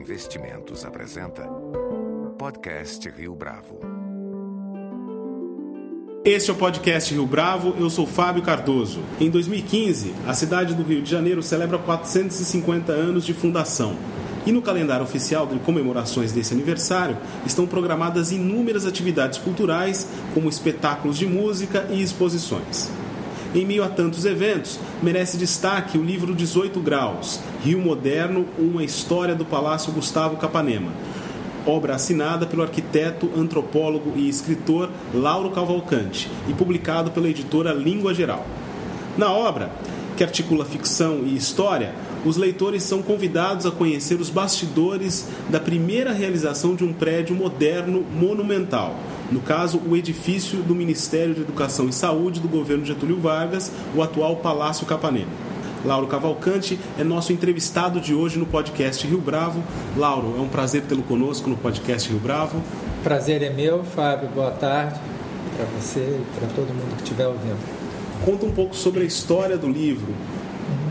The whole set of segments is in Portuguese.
Investimentos apresenta Podcast Rio Bravo. Este é o podcast Rio Bravo, eu sou Fábio Cardoso. Em 2015, a cidade do Rio de Janeiro celebra 450 anos de fundação. E no calendário oficial de comemorações desse aniversário estão programadas inúmeras atividades culturais, como espetáculos de música e exposições. Em meio a tantos eventos, merece destaque o livro 18 Graus, Rio Moderno, uma história do Palácio Gustavo Capanema, obra assinada pelo arquiteto, antropólogo e escritor Lauro Cavalcante e publicado pela editora Língua Geral. Na obra, que articula ficção e história, os leitores são convidados a conhecer os bastidores da primeira realização de um prédio moderno monumental, no caso, o edifício do Ministério de Educação e Saúde do governo Getúlio Vargas, o atual Palácio Capanema. Lauro Cavalcante é nosso entrevistado de hoje no podcast Rio Bravo. Lauro, é um prazer tê-lo conosco no podcast Rio Bravo. Prazer é meu, Fábio. Boa tarde para você e para todo mundo que estiver ouvindo. Conta um pouco sobre a história do livro,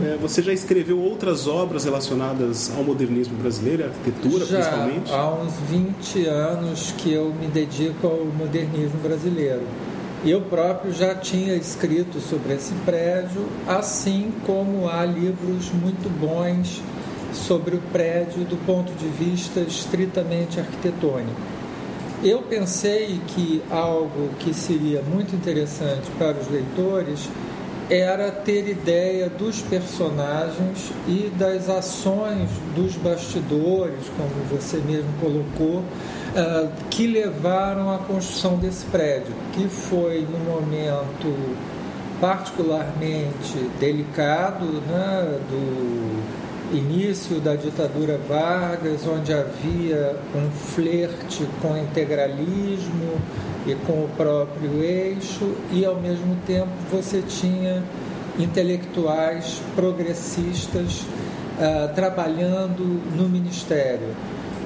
é, você já escreveu outras obras relacionadas ao modernismo brasileiro, à arquitetura já, principalmente? Há uns 20 anos que eu me dedico ao modernismo brasileiro. Eu próprio já tinha escrito sobre esse prédio, assim como há livros muito bons sobre o prédio do ponto de vista estritamente arquitetônico. Eu pensei que algo que seria muito interessante para os leitores era ter ideia dos personagens e das ações dos bastidores, como você mesmo colocou, uh, que levaram à construção desse prédio, que foi num momento particularmente delicado né, do início da ditadura Vargas, onde havia um flerte com integralismo e com o próprio eixo, e ao mesmo tempo você tinha intelectuais progressistas uh, trabalhando no ministério,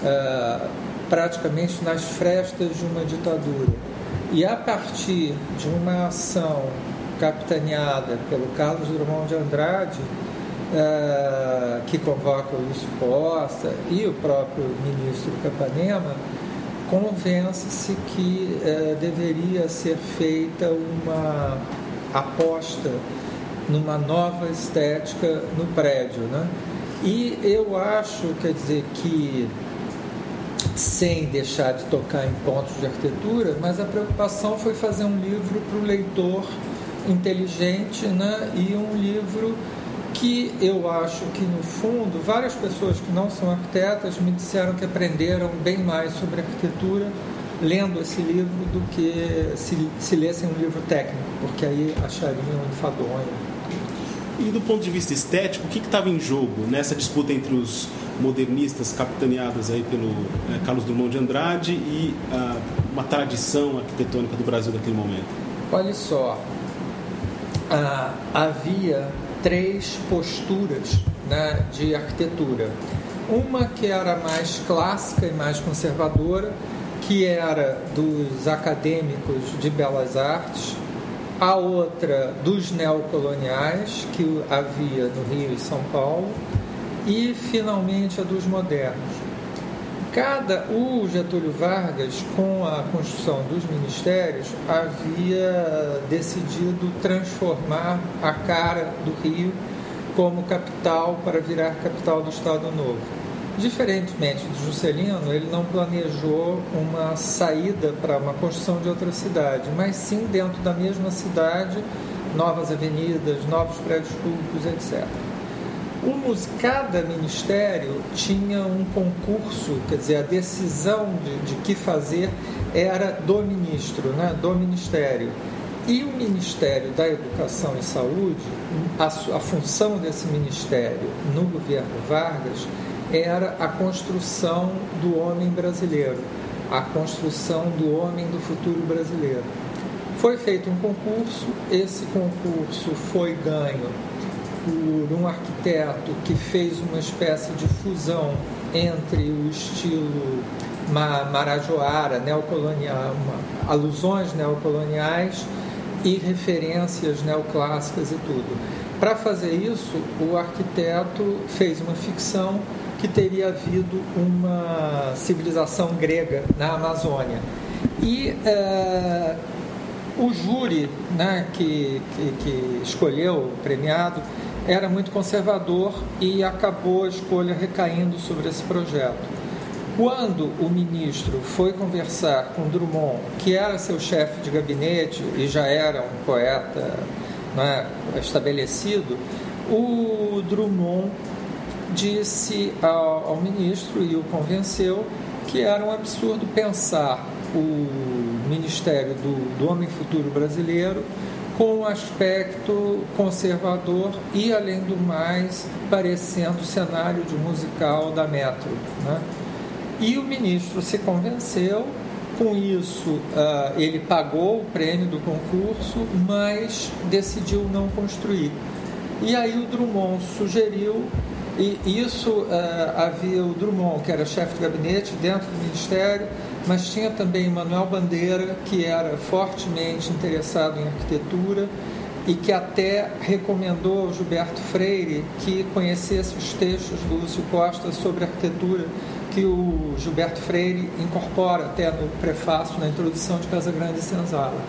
uh, praticamente nas frestas de uma ditadura. E a partir de uma ação capitaneada pelo Carlos Drummond de Andrade, uh, que convoca o Luiz Costa e o próprio ministro Capanema, convence-se que eh, deveria ser feita uma aposta numa nova estética no prédio, né? E eu acho, quer dizer, que sem deixar de tocar em pontos de arquitetura, mas a preocupação foi fazer um livro para o leitor inteligente, né? E um livro que eu acho que no fundo várias pessoas que não são arquitetas me disseram que aprenderam bem mais sobre arquitetura lendo esse livro do que se, se lessem um livro técnico, porque aí achariam enfadonho. E do ponto de vista estético, o que estava em jogo nessa disputa entre os modernistas capitaneados aí pelo é, Carlos Drummond de Andrade e uh, uma tradição arquitetônica do Brasil naquele momento? Olha só, uh, havia três posturas né, de arquitetura. Uma que era mais clássica e mais conservadora, que era dos acadêmicos de belas artes, a outra dos neocoloniais, que havia no Rio e São Paulo, e finalmente a dos modernos. Cada o Getúlio Vargas, com a construção dos ministérios, havia decidido transformar a cara do Rio como capital para virar capital do Estado Novo. Diferentemente de Juscelino, ele não planejou uma saída para uma construção de outra cidade, mas sim dentro da mesma cidade, novas avenidas, novos prédios públicos, etc. O, cada ministério tinha um concurso, quer dizer, a decisão de, de que fazer era do ministro, né, do ministério. E o Ministério da Educação e Saúde, a, a função desse ministério no governo Vargas era a construção do homem brasileiro, a construção do homem do futuro brasileiro. Foi feito um concurso, esse concurso foi ganho por um arquiteto que fez uma espécie de fusão entre o estilo marajoara, neocolonial, alusões neocoloniais e referências neoclássicas e tudo. Para fazer isso, o arquiteto fez uma ficção que teria havido uma civilização grega na Amazônia. E uh, o júri né, que, que, que escolheu o premiado era muito conservador e acabou a escolha recaindo sobre esse projeto. Quando o ministro foi conversar com Drummond, que era seu chefe de gabinete e já era um poeta né, estabelecido, o Drummond disse ao, ao ministro e o convenceu que era um absurdo pensar o Ministério do, do Homem Futuro Brasileiro com um aspecto conservador e, além do mais, parecendo o cenário de musical da Metro. Né? E o ministro se convenceu, com isso uh, ele pagou o prêmio do concurso, mas decidiu não construir. E aí o Drummond sugeriu, e isso uh, havia o Drummond, que era chefe de gabinete dentro do ministério, mas tinha também Manuel Bandeira, que era fortemente interessado em arquitetura e que até recomendou ao Gilberto Freire que conhecesse os textos do Lúcio Costa sobre arquitetura, que o Gilberto Freire incorpora até no prefácio, na introdução de Casa Grande e Senzala.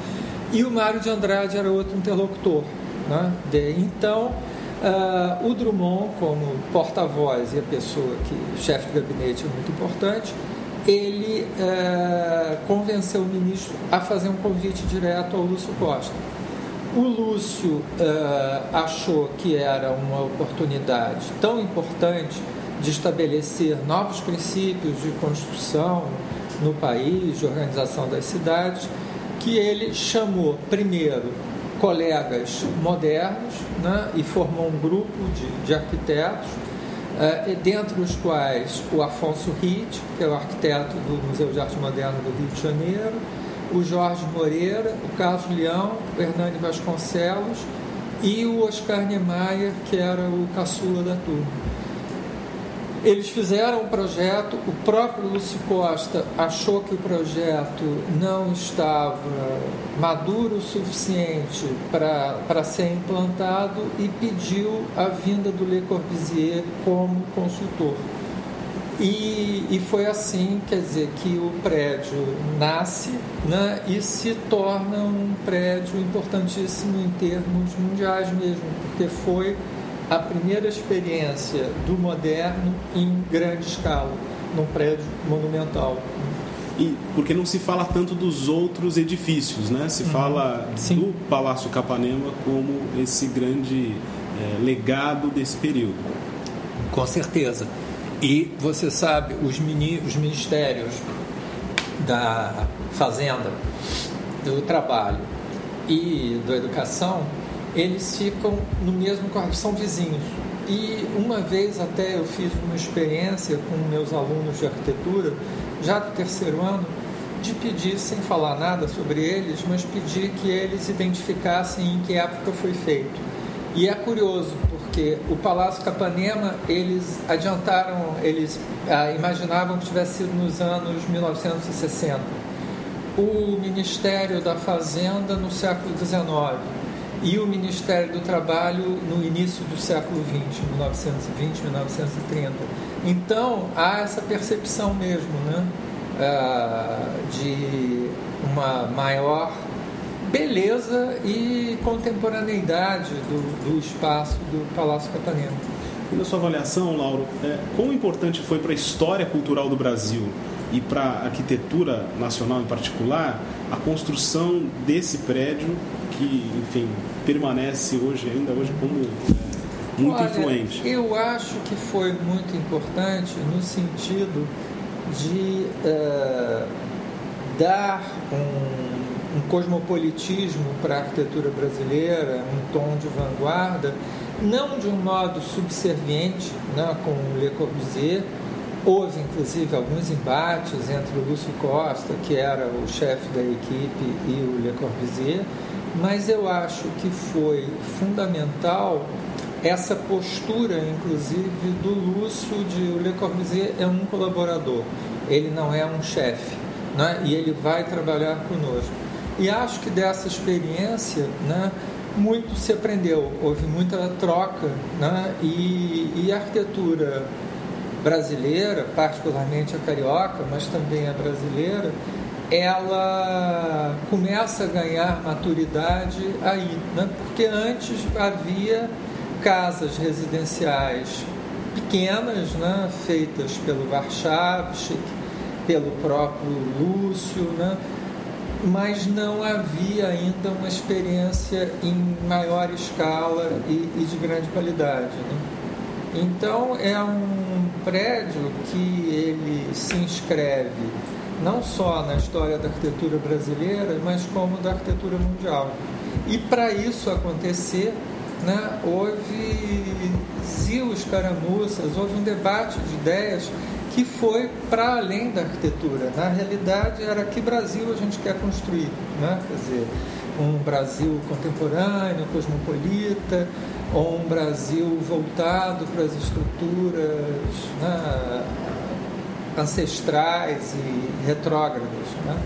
E o Mário de Andrade era outro interlocutor. Né? De, então, uh, o Drummond, como porta-voz e a pessoa que, chefe de gabinete, é muito importante, ele uh, convenceu o ministro a fazer um convite direto ao Lúcio Costa. O Lúcio uh, achou que era uma oportunidade tão importante de estabelecer novos princípios de construção no país, de organização das cidades, que ele chamou primeiro colegas modernos né, e formou um grupo de, de arquitetos, uh, dentre os quais o Afonso Ritt, que é o arquiteto do Museu de Arte Moderna do Rio de Janeiro, o Jorge Moreira, o Carlos Leão, o Hernani Vasconcelos e o Oscar Niemeyer, que era o caçula da turma. Eles fizeram um projeto, o próprio Lúcio Costa achou que o projeto não estava maduro o suficiente para ser implantado e pediu a vinda do Le Corbusier como consultor. E, e foi assim, quer dizer, que o prédio nasce né, e se torna um prédio importantíssimo em termos mundiais mesmo, porque foi a primeira experiência do moderno em grande escala, num prédio monumental. E porque não se fala tanto dos outros edifícios, né? Se uhum. fala Sim. do Palácio Capanema como esse grande é, legado desse período. Com certeza. E você sabe, os, mini, os ministérios da Fazenda, do Trabalho e da Educação eles ficam no mesmo quarto, são vizinhos. E uma vez até eu fiz uma experiência com meus alunos de arquitetura, já do terceiro ano, de pedir, sem falar nada sobre eles, mas pedir que eles identificassem em que época foi feito. E é curioso, porque o Palácio Capanema, eles adiantaram, eles ah, imaginavam que tivesse sido nos anos 1960. O Ministério da Fazenda no século XIX e o Ministério do Trabalho no início do século XX, 1920, 1930. Então há essa percepção mesmo, né, ah, de uma maior beleza e contemporaneidade do, do espaço do Palácio Capanema. E na sua avaliação, Lauro, é, quão importante foi para a história cultural do Brasil e para a arquitetura nacional em particular a construção desse prédio que, enfim, permanece hoje, ainda hoje, como é, muito Olha, influente? Eu acho que foi muito importante no sentido de uh, dar um, um cosmopolitismo para a arquitetura brasileira, um tom de vanguarda, não de um modo subserviente, né, com Le Corbusier, Houve, inclusive, alguns embates entre o Lúcio Costa, que era o chefe da equipe, e o Le Corbusier, mas eu acho que foi fundamental essa postura, inclusive, do Lúcio de o Le Corbusier é um colaborador, ele não é um chefe, né? e ele vai trabalhar conosco. E acho que dessa experiência, né, muito se aprendeu, houve muita troca, né? e, e a arquitetura brasileira, particularmente a carioca, mas também a brasileira, ela começa a ganhar maturidade aí, né? porque antes havia casas residenciais pequenas, né? feitas pelo Warchavchik, pelo próprio Lúcio, né? mas não havia ainda uma experiência em maior escala e, e de grande qualidade. Né? Então é um prédio que ele se inscreve não só na história da arquitetura brasileira, mas como da arquitetura mundial. E para isso acontecer, né, houve zios caramuças, houve um debate de ideias que foi para além da arquitetura. Na realidade, era que Brasil a gente quer construir, né? quer dizer, um Brasil contemporâneo, cosmopolita, ou um Brasil voltado para as estruturas né, ancestrais e retrógradas. Né?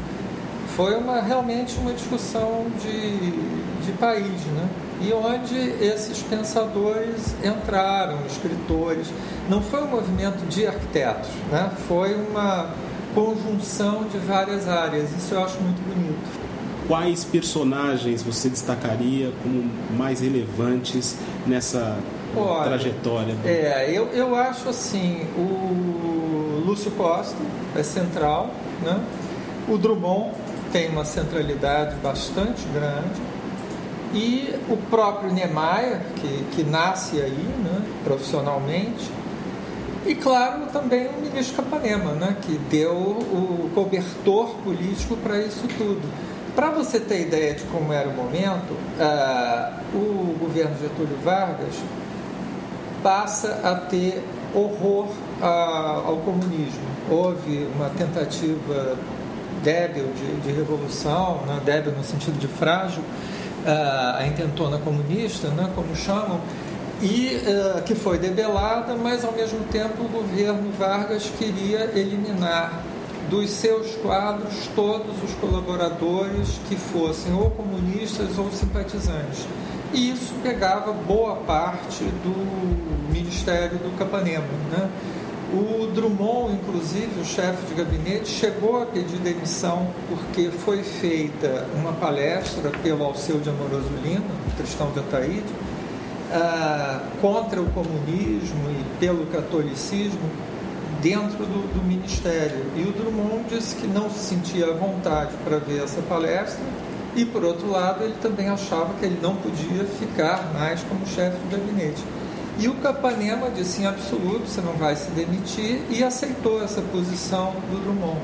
Foi uma, realmente uma discussão de, de país, né? e onde esses pensadores entraram, escritores. Não foi um movimento de arquitetos, né? foi uma conjunção de várias áreas. Isso eu acho muito bonito. Quais personagens você destacaria como mais relevantes nessa Olha, trajetória? Do... É, eu, eu acho assim, o Lúcio Costa é central, né? o Drummond tem uma centralidade bastante grande, e o próprio Niemeyer, que, que nasce aí né, profissionalmente, e claro também o ministro Capanema, né, que deu o cobertor político para isso tudo. Para você ter ideia de como era o momento, uh, o governo Getúlio Vargas passa a ter horror uh, ao comunismo. Houve uma tentativa débil de, de revolução, né, débil no sentido de frágil, uh, a intentona comunista, né, como chamam, e uh, que foi debelada, mas ao mesmo tempo o governo Vargas queria eliminar dos seus quadros todos os colaboradores que fossem ou comunistas ou simpatizantes. E isso pegava boa parte do Ministério do Capanema. Né? O Drummond, inclusive, o chefe de gabinete, chegou a pedir demissão porque foi feita uma palestra pelo Alceu de Amoroso Lima, cristão de Ataíde, uh, contra o comunismo e pelo catolicismo dentro do, do, ministério. E o Drummond disse que não se sentia à vontade para ver essa palestra e, por outro lado, ele também achava que ele não podia ficar mais como chefe de gabinete. E o Capanema disse em absoluto, você não vai se demitir, e aceitou essa posição do Drummond.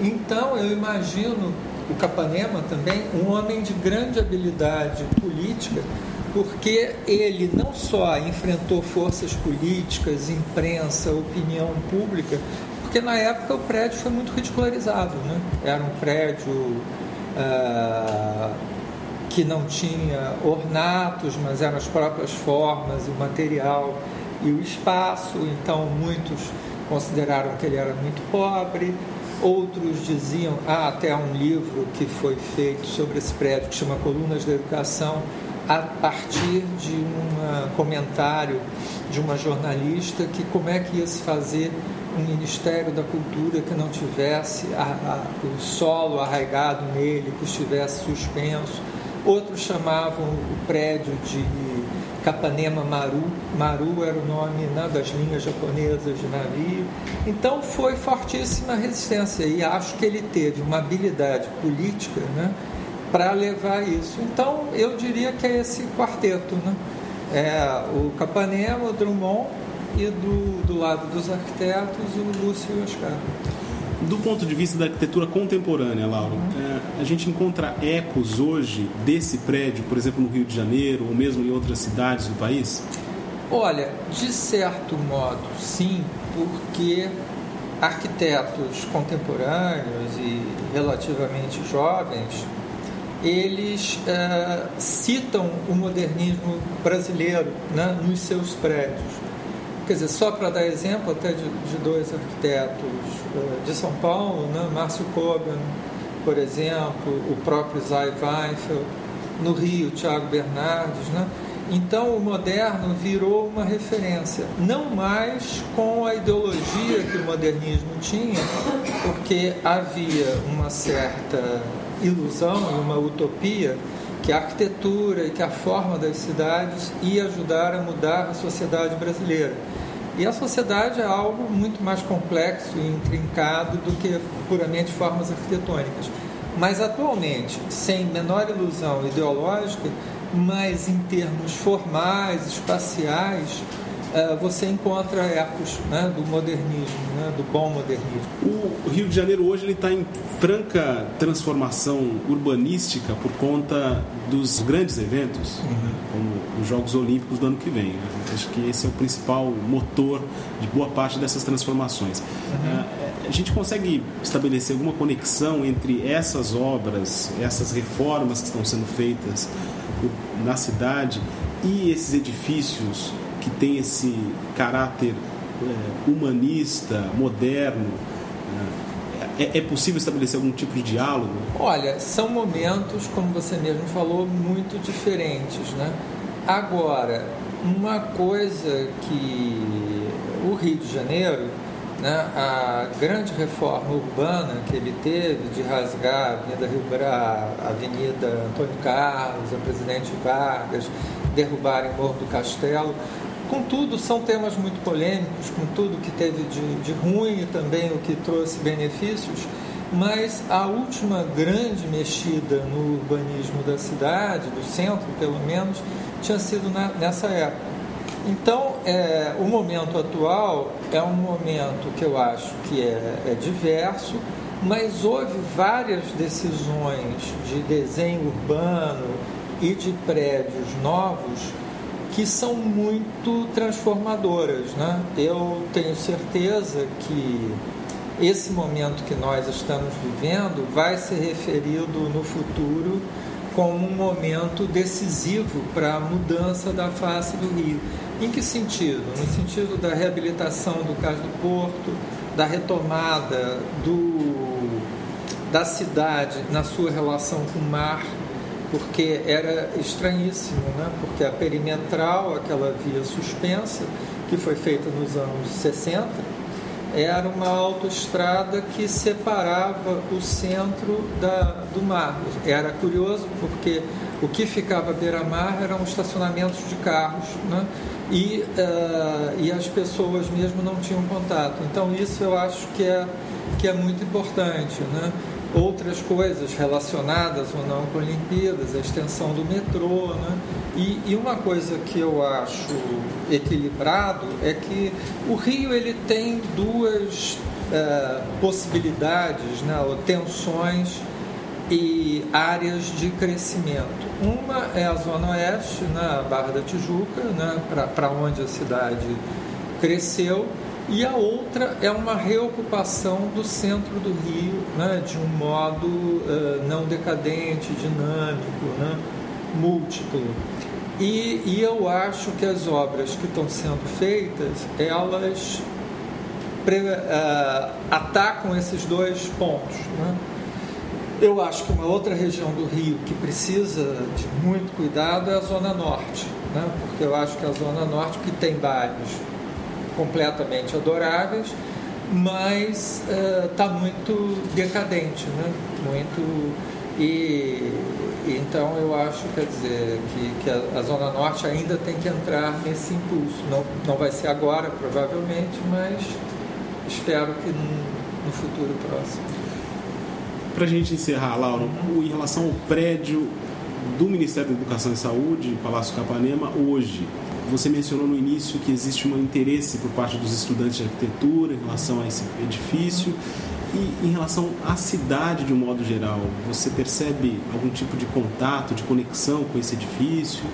Então, eu imagino o Capanema também um homem de grande habilidade política, porque ele não só enfrentou forças políticas, imprensa, opinião pública, porque na época o prédio foi muito ridicularizado, né? Era um prédio uh, que não tinha ornatos, mas eram as próprias formas, o material e o espaço. Então muitos consideraram que ele era muito pobre. Outros diziam, há ah, até um livro que foi feito sobre esse prédio que chama Colunas da Educação, a partir de um comentário de uma jornalista que como é que ia se fazer um Ministério da Cultura que não tivesse a, a, o solo arraigado nele, que estivesse suspenso. Outros chamavam o prédio de Capanema Maru. Maru era o nome né, das linhas japonesas de navio. Então foi fortíssima resistência e acho que ele teve uma habilidade política né, para levar isso. Então, eu diria que é esse quarteto, né? É o Capanema, o Drummond e do, do lado dos arquitetos o Lúcio e o Oscar. Do ponto de vista da arquitetura contemporânea, Lauro, uhum. é, a gente encontra ecos hoje desse prédio, por exemplo, no Rio de Janeiro ou mesmo em outras cidades do país? Olha, de certo modo, sim, porque arquitetos contemporâneos e relativamente jovens eles uh, citam o modernismo brasileiro né, nos seus prédios. Quer dizer, só para dar exemplo até de, de dois arquitetos uh, de São Paulo, né, Márcio Coben, por exemplo, o próprio Zay Weinfeld, no Rio, Tiago Bernardes, né, Então o moderno virou uma referência, não mais com a ideologia que o modernismo tinha, porque havia uma certa ilusão e uma utopia que a arquitetura e que a forma das cidades ia ajudar a mudar a sociedade brasileira. E a sociedade é algo muito mais complexo e intrincado do que puramente formas arquitetônicas. Mas atualmente, sem menor ilusão ideológica, mas em termos formais, espaciais, você encontra ecos né, do modernismo, né, do bom modernismo. O Rio de Janeiro hoje ele está em franca transformação urbanística por conta dos grandes eventos, uhum. como os Jogos Olímpicos do ano que vem. Acho que esse é o principal motor de boa parte dessas transformações. Uhum. A gente consegue estabelecer alguma conexão entre essas obras, essas reformas que estão sendo feitas na cidade e esses edifícios que têm esse caráter é, humanista, moderno? É, é, possível estabelecer algum tipo de diálogo? Olha, são momentos, como você mesmo falou, muito diferentes, né? Agora, uma coisa que o Rio de Janeiro né, a grande reforma urbana que ele teve de rasgar a Avenida Rio Bra, a Avenida Antônio Carlos, a Presidente Vargas, derrubarem Morro do Castelo, Contudo, são temas muito polêmicos, com tudo que teve de, de, ruim e também o que trouxe benefícios, mas a última grande mexida no urbanismo da cidade, do centro pelo menos, tinha sido na, nessa época. Então, é, o momento atual é um momento que eu acho que é, é diverso, mas houve várias decisões de desenho urbano e de prédios novos que são muito transformadoras. Né? Eu tenho certeza que esse momento que nós estamos vivendo vai ser referido no futuro como um momento decisivo para a mudança da face do Rio. Em que sentido? No sentido da reabilitação do Cais do Porto, da retomada do, da cidade na sua relação com o mar, porque era estranhíssimo, né? porque a perimetral, aquela via suspensa, que foi feita nos anos 60, era uma autoestrada que separava o centro da, do mar. Era curioso porque o que ficava à beira-mar eram estacionamentos de carros, né? e, uh, e as pessoas mesmo não tinham contato. Então, isso eu acho que é, que é muito importante. Né? Outras coisas relacionadas ou não com Olimpíadas, a extensão do metrô. Né? E, e uma coisa que eu acho equilibrado é que o Rio ele tem duas uh, possibilidades, né? ou tensões e áreas de crescimento. Uma é a Zona Oeste, na né, Barra da Tijuca, né, para onde a cidade cresceu, e a outra é uma reocupação do centro do Rio, né, de um modo uh, não decadente, dinâmico, né, múltiplo. E, e, eu acho que as obras que estão sendo feitas, elas pre, uh, atacam esses dois pontos. Né? Eu acho que uma outra região do Rio que precisa de muito cuidado é a Zona Norte, né? porque eu acho que a Zona Norte, que tem bairros completamente adoráveis, mas está uh, muito decadente, né? muito e, então eu acho, quer dizer, que, que a, a, Zona Norte ainda tem que entrar nesse impulso. Não, não vai ser agora, provavelmente, mas espero que no, no futuro próximo. Para a gente encerrar, Laura, em relação ao prédio do Ministério da Educação e Saúde, Palácio Capanema, hoje, você mencionou no início que existe um interesse por parte dos estudantes de arquitetura em relação a esse edifício. E em relação à cidade de um modo geral, você percebe algum tipo de contato, de conexão com esse edifício?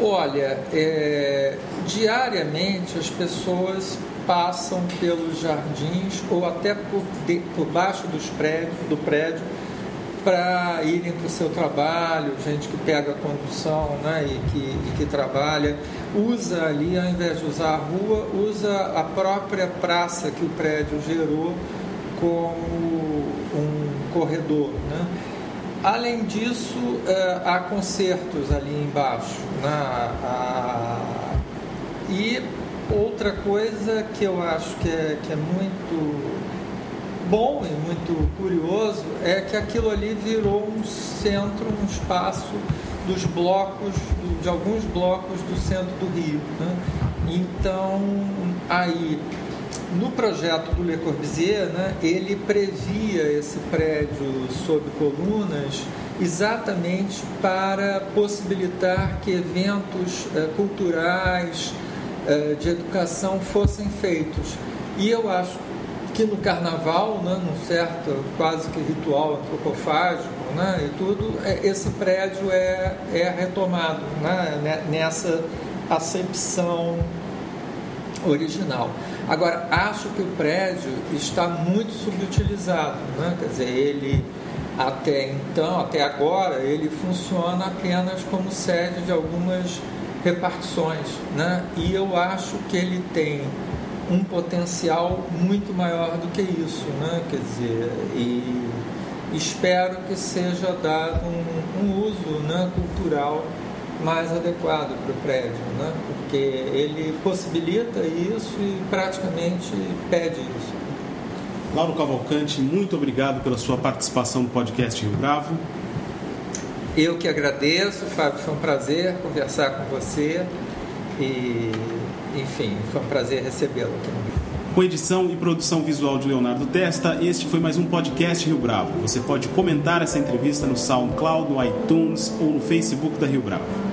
Olha, é, diariamente as pessoas passam pelos jardins ou até por, de, por baixo dos prédios, do prédio para irem para o seu trabalho, gente que pega a condução né, e, que, e que trabalha, usa ali, ao invés de usar a rua, usa a própria praça que o prédio gerou como um corredor. Né? além disso, uh, há concertos ali embaixo. Né? e outra coisa que eu acho que é, que é muito bom e muito curioso é que aquilo ali virou um centro, um espaço dos blocos, de alguns blocos do centro do Rio. Né? Então, aí, no projeto do Le Corbusier, né, ele previa esse prédio sob colunas exatamente para possibilitar que eventos eh, culturais, eh, de educação fossem feitos. E eu acho que no carnaval, né, num certo quase que ritual antropofágico né, e tudo, é, esse prédio é, é retomado né, nessa acepção original. Agora, acho que o prédio está muito subutilizado, né? quer dizer, ele até então, até agora, ele funciona apenas como sede de algumas repartições, né? e eu acho que ele tem um potencial muito maior do que isso, né? quer dizer, e espero que seja dado um, um uso né, cultural mais adequado para o prédio, né? porque ele possibilita isso e praticamente pede isso. Lauro Cavalcante, muito obrigado pela sua participação no podcast Rio Bravo. Eu que agradeço, Fábio, foi um prazer conversar com você e, enfim, foi um prazer recebê-lo aqui. Com edição e produção visual de Leonardo Testa, este foi mais um podcast Rio Bravo. Você pode comentar essa entrevista no SoundCloud, no iTunes ou no Facebook da Rio Bravo.